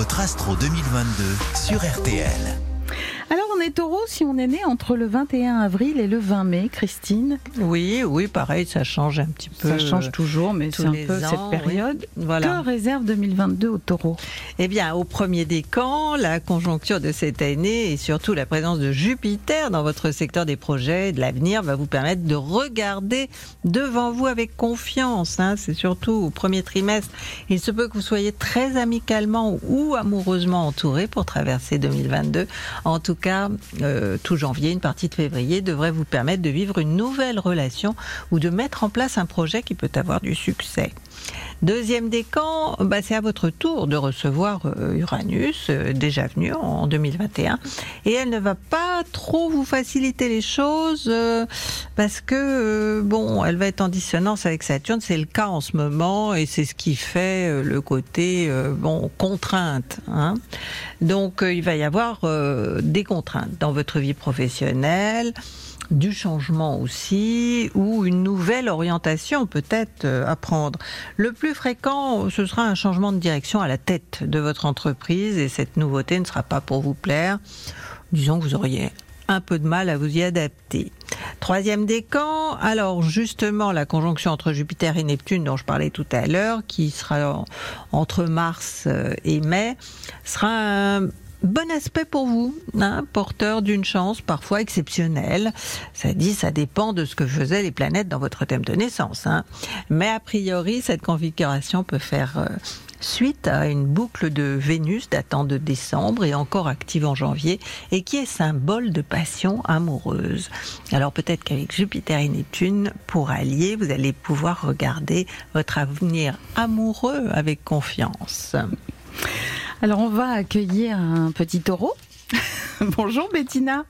votre Astro 2022 sur RTL. On est taureau si on est né entre le 21 avril et le 20 mai, Christine. Oui, oui, pareil, ça change un petit peu. Ça change toujours, mais c'est un peu ans, cette période. oui. Voilà. Que réserve 2022 au taureau Eh bien, au premier décan, la conjoncture de cette année et surtout la présence de Jupiter dans votre secteur des projets et de l'avenir va vous permettre de regarder devant vous avec confiance. hein. C'est surtout au premier trimestre. Il se peut que vous soyez très amicalement ou amoureusement entouré pour traverser 2022. En tout cas, euh, tout janvier, une partie de février devrait vous permettre de vivre une nouvelle relation ou de mettre en place un projet qui peut avoir du succès. Deuxième décan, bah, c'est à votre tour de recevoir euh, Uranus, euh, déjà venu en 2021. Et elle ne va pas trop vous faciliter les choses euh, parce que, bon, elle va être en dissonance avec Saturne. C'est le cas en ce moment et c'est ce qui fait le côté, bon, contrainte. hein. Donc, il va y avoir des contraintes dans votre vie professionnelle du changement aussi ou une nouvelle orientation peut-être à prendre. Le plus fréquent, ce sera un changement de direction à la tête de votre entreprise et cette nouveauté ne sera pas pour vous plaire. Disons que vous auriez un peu de mal à vous y adapter. Troisième décan, alors justement la conjonction entre Jupiter et Neptune dont je parlais tout à l'heure, qui sera en- entre mars euh, et mai, sera un bon aspect pour vous, hein, porteur d'une chance parfois exceptionnelle. Ça dit, ça dépend de ce que faisaient les planètes dans votre thème de naissance. hein. Mais a priori, cette configuration peut faire euh, suite à une boucle de Vénus datant de décembre et encore active en janvier et qui est symbole de passion amoureuse. Alors peut-être qu'avec Jupiter et Neptune, pour allier, vous allez pouvoir regarder votre avenir amoureux avec confiance. Alors on va accueillir un petit taureau. Bonjour Bettina.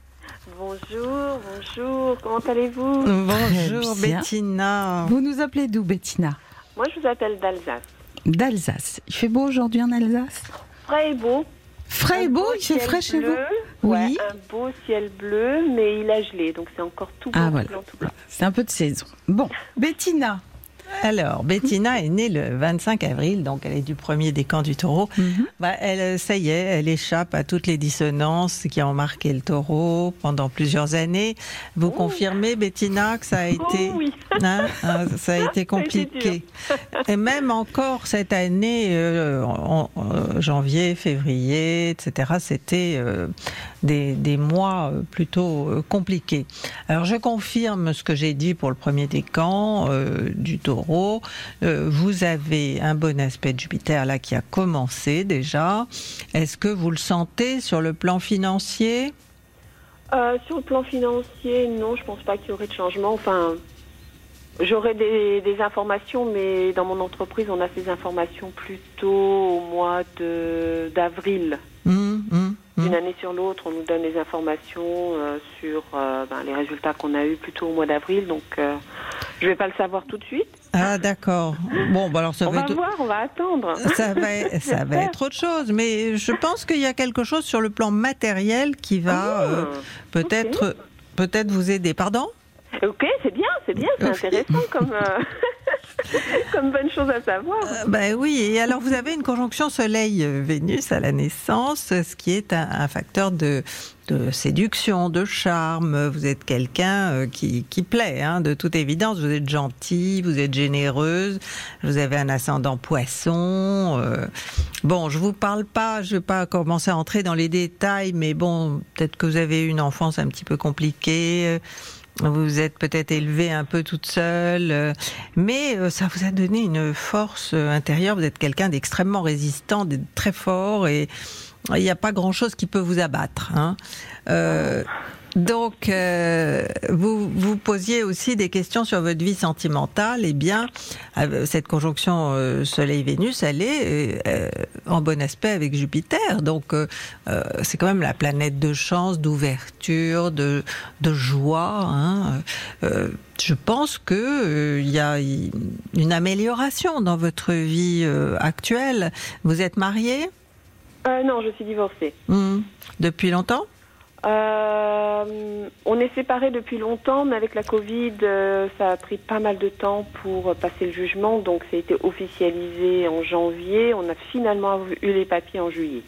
Bonjour, bonjour, comment allez-vous? Bonjour. Bettina. Vous nous appelez d'où Bettina? Moi je vous appelle d'Alsace. D'Alsace. Il fait beau aujourd'hui en Alsace? Frais et beau. Frais et beau, beau il fait frais chez bleu, vous ouais, Oui. un beau ciel bleu, mais il a gelé, donc c'est encore tout blanc, Ah voilà. blanc, tout blanc. C'est un peu de saison. Bon, Bettina. Alors, Bettina est née le 25 avril, donc elle est du premier décan du taureau. Mhm. Bah, elle, ça y est, elle échappe à toutes les dissonances qui ont marqué le taureau pendant plusieurs années. Vous confirmez, Bettina, que ça a été, Oh oui, hein, hein, ça a été été compliqué. Et même encore cette année, euh, en, en, euh, janvier, février, etc., c'était euh, des, des mois euh, plutôt euh, compliqués. Alors je confirme ce que j'ai dit pour le premier décan euh, du taureau. Euh, vous avez un bon aspect de Jupiter là qui a commencé déjà. Est-ce que vous le sentez sur le plan financier? Euh, sur le plan financier, non, je pense pas qu'il y aurait de changement. Enfin, j'aurais des, des informations, mais dans mon entreprise, on a ces informations plutôt au mois de d'avril. Hum. D'une année sur l'autre, on nous donne des informations euh, sur euh, ben, les résultats qu'on a eus plutôt au mois d'avril. Donc, euh, je vais pas le savoir tout de suite. Ah d'accord. Bon, bah alors ça on va être... voir, on va attendre. Ça va, ça va être autre chose, mais je pense qu'il y a quelque chose sur le plan matériel qui va Ah, peut-être peut-être vous aider. Pardon? Ok, c'est bien, c'est bien, c'est intéressant comme, comme bonne chose à savoir. Euh, Ben oui, et alors vous avez une conjonction Soleil-Vénus à la naissance, ce qui est un, facteur de, séduction, de charme. Vous êtes quelqu'un euh, qui, plaît, hein, de toute évidence. Vous êtes gentille, vous êtes généreuse, vous avez un ascendant poisson. euh. Bon, je vous parle pas, je vais pas commencer à entrer dans les détails, mais bon, peut-être que vous avez eu une enfance un petit peu compliquée. euh, Vous êtes peut-être élevée un peu toute seule, euh, mais euh, ça vous a donné une force euh, intérieure. Vous êtes quelqu'un d'extrêmement résistant, de très fort, et il n'y a pas grand-chose qui peut vous abattre. hein. Donc, euh, vous vous posiez aussi des questions sur votre vie sentimentale. Eh bien, euh, cette conjonction euh, Soleil-Vénus, elle est euh, en bon aspect avec Jupiter. Donc, c'est quand même la planète de chance, d'ouverture, de, de joie. hein. Je pense que il y a une amélioration dans votre vie actuelle. Vous êtes marié non, je suis divorcée. Hmm. depuis longtemps? Euh, on est séparés depuis longtemps, mais avec la Covid, euh, ça a pris pas mal de temps pour passer le jugement. Donc, ça a été officialisé en janvier. On a finalement eu les papiers en juillet.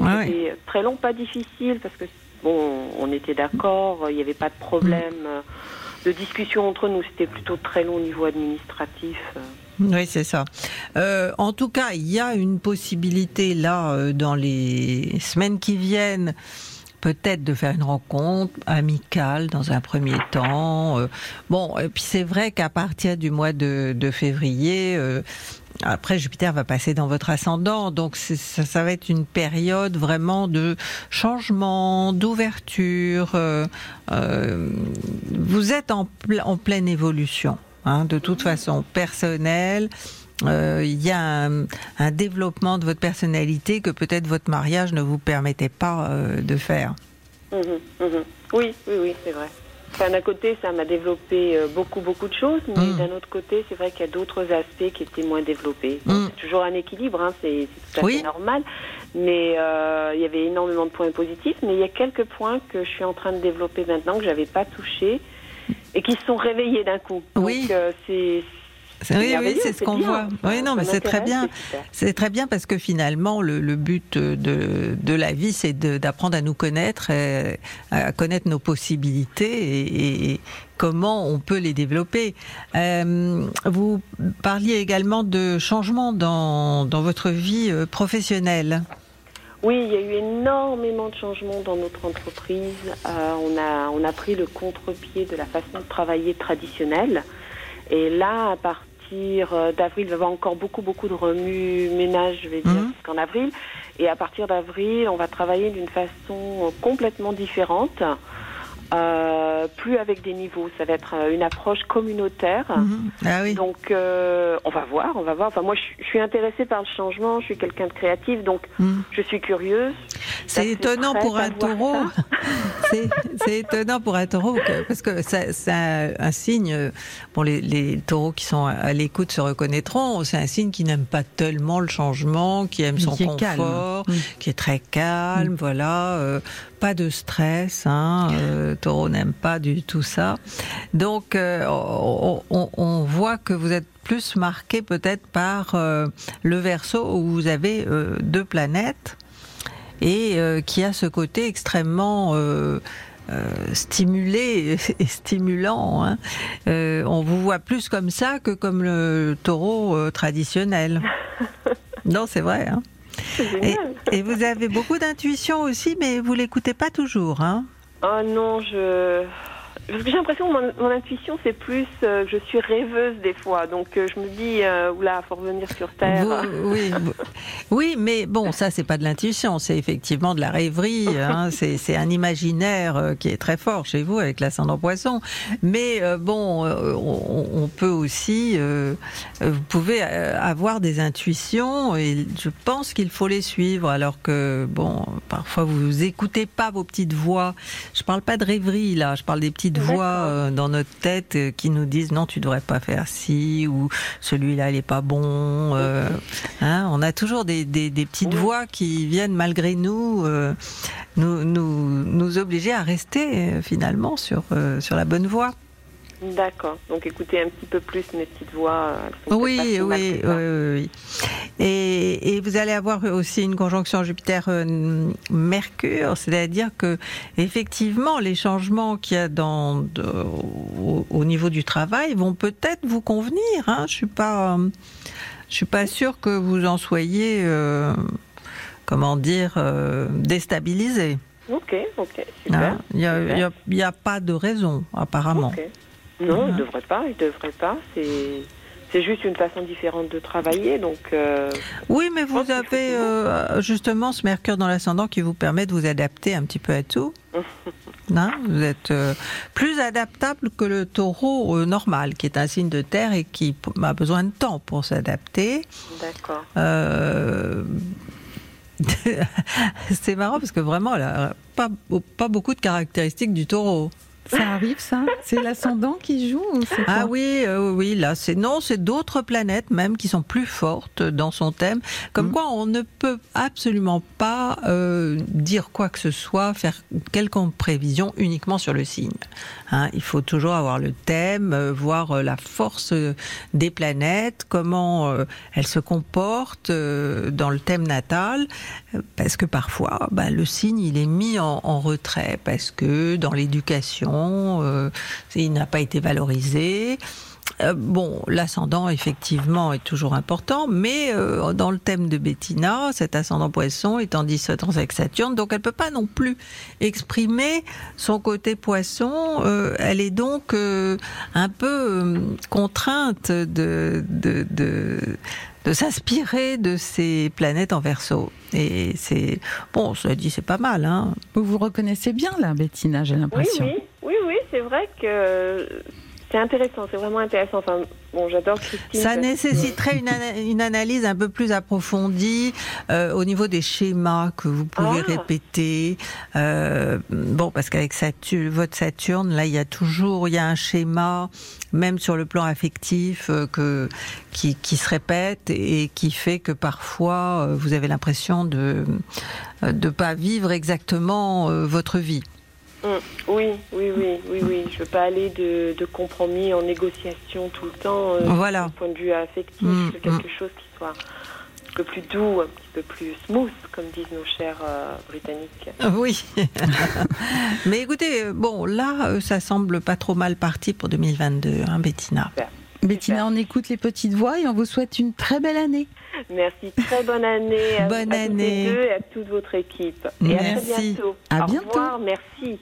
Ah ouais. C'était très long, pas difficile, parce que bon, on était d'accord, il n'y avait pas de problème de discussion entre nous. C'était plutôt très long au niveau administratif. Oui, c'est ça. Euh, en tout cas, il y a une possibilité là, dans les semaines qui viennent, peut-être de faire une rencontre amicale dans un premier temps. Euh, bon, et puis c'est vrai qu'à partir du mois de, février, euh, après Jupiter va passer dans votre ascendant, donc ça, va être une période vraiment de changement, d'ouverture. euh, vous êtes en, en pleine évolution, hein, de toute façon, personnelle. Euh, Il y a un, un développement de votre personnalité que peut-être votre mariage ne vous permettait pas euh, de faire. Mhm, mhm. Oui, oui, oui, c'est vrai. Enfin, d'un côté, ça m'a développé euh, beaucoup, beaucoup de choses, mais Mm. d'un autre côté, c'est vrai qu'il y a d'autres aspects qui étaient moins développés. Donc, Mm. C'est toujours un équilibre, hein, c'est tout à Oui. fait normal. Mais euh, il y avait énormément de points positifs, mais il y a quelques points que je suis en train de développer maintenant que j'avais pas touché et qui se sont réveillés d'un coup. Donc, Oui. euh, c'est C'est- Oui, c'est ce qu'on voit. Oui, non, mais c'est très bien. c'est très bien parce que finalement, le, le but de, de la vie, c'est d'apprendre à nous connaître, et à connaître nos possibilités et, et comment on peut les développer. Euh, vous parliez également de changements dans, dans votre vie euh, professionnelle. Oui, il y a eu énormément de changements dans notre entreprise. Euh, on, a, on a pris le contre-pied de la façon de travailler traditionnelle. Et là, à partir euh, d'avril, il va y avoir encore beaucoup, beaucoup de remue-ménage, je vais dire, jusqu'en avril. Et à partir d'avril, on va travailler d'une façon complètement différente. Euh, plus avec des niveaux, ça va être euh, une approche communautaire. Mhm. Ah oui. Donc, euh, on va voir, on va voir. Enfin, moi, je, je suis intéressée par le changement. Je suis quelqu'un de créatif, donc Mhm. je suis curieuse. C'est étonnant pour un taureau. C'est étonnant pour un taureau que- parce que c'est un, un signe. Bon, les, les taureaux qui sont à, l'écoute se reconnaîtront. C'est un signe qui n'aime pas tellement le changement, qui aime son Qui est calme. confort, Mm. qui est très calme. Voilà, euh, pas de stress. Hein, euh, taureau n'aime pas du tout ça. Donc, euh, on, on- on voit que vous êtes plus marqué peut-être par euh, le verso où vous avez euh, deux planètes et euh, qui a ce côté extrêmement stimulé et stimulant. hein. Euh, on vous voit plus comme ça que comme le taureau euh, traditionnel. non, c'est vrai. hein. Et, et vous avez beaucoup d'intuition aussi, mais vous l'écoutez pas toujours. Hein. Oh non, je. Parce que j'ai l'impression que mon, mon intuition, c'est plus euh, je suis rêveuse des fois. Donc euh, je me dis, euh, oula, faut revenir sur Terre. Vous- oui, vous- oui, mais bon, ça c'est pas de l'intuition, c'est effectivement de la rêverie. hein. c'est un imaginaire euh, qui est très fort chez vous avec l'ascendant poisson. Mais bon, on, on peut aussi, vous pouvez avoir des intuitions et je pense qu'il faut les suivre. Alors que bon, parfois vous écoutez pas vos petites voix. Je parle pas de rêverie là, je parle des petites D'accord. voix euh, dans notre tête euh, qui nous disent non, tu devrais pas faire ci ou celui-là il est pas bon. euh, hein, on a toujours des, des, des petites Oui. voix qui viennent malgré nous euh, nous, nous nous obliger à rester finalement sur euh, sur la bonne voie. D'accord. Donc écoutez un petit peu plus mes petites voix. oui, oui, oui. Et, et vous allez avoir aussi une conjonction Jupiter-Mercure, c'est-à-dire que effectivement les changements qu'il y a dans, de- au, au niveau du travail vont peut-être vous convenir. Hein. Je suis pas, je suis pas sûre que vous en soyez, euh, comment dire, euh, déstabilisé. Ok, ok, super. hein. Il n'y a, pas de raison apparemment. Non, il ne devrait pas, il devrait pas. C'est, c'est juste une façon différente de travailler, donc. euh, Oui, mais vous avez euh, justement ce Mercure dans l'ascendant qui vous permet de vous adapter un petit peu à tout. Hein, vous êtes euh, plus adaptable que le taureau normal, qui est un signe de terre et qui a besoin de temps pour s'adapter. D'accord. C'est marrant parce que vraiment, elle a pas, pas beaucoup de caractéristiques du taureau. Ça arrive, ça C'est l'ascendant qui joue ou Ah quoi oui, euh, oui, là, c'est non, c'est d'autres planètes même qui sont plus fortes dans son thème. Comme Mhm. quoi, on ne peut absolument pas euh, dire quoi que ce soit, faire quelconque prévision uniquement sur le signe. Hein, il faut toujours avoir le thème, euh, voir euh, la force euh, des planètes, comment euh, elles se comportent euh, dans le thème natal, euh, parce que parfois, bah, le signe il est mis en, en retrait parce que dans l'éducation, euh, il n'a pas été valorisé. Euh, bon, l'ascendant effectivement est toujours important, mais euh, dans le thème de Bettina, cet ascendant poisson est en dissonance avec Saturne, donc elle peut pas non plus exprimer son côté poisson. Euh, elle est donc euh, un peu euh, contrainte de de, de, de s'inspirer de ces planètes en verso. Et c'est bon, cela dit, c'est pas mal, hein. Vous vous reconnaissez bien là, Bettina, j'ai l'impression. oui, vrai que c'est intéressant, c'est vraiment intéressant. Enfin, bon, j'adore Christine. Ça nécessiterait une, ana- une analyse un peu plus approfondie euh, au niveau des schémas que vous pouvez Ah. répéter. Euh, bon, parce qu'avec Saturne, votre Saturne, là, il y a toujours il y a un schéma, même sur le plan affectif, euh, que qui, qui se répète et qui fait que parfois euh, vous avez l'impression de de pas vivre exactement euh, votre vie. Hum, Oui, oui, oui, oui, oui. Je veux pas aller de, de compromis en négociation tout le temps. euh, Voilà. Du point de vue affectif, Mm, je veux quelque chose qui soit un peu plus doux, un petit peu plus smooth, comme disent nos chers euh, britanniques. Oui. Mais écoutez, euh, bon, là, ça semble pas trop mal parti pour 2022, hein, Bettina. Bettina, on écoute les petites voix et on vous souhaite une très belle année. Merci, très bonne année à, Bonne à toutes année. les deux et à toute votre équipe. Et à très Merci. bientôt. À Au bientôt. revoir, merci.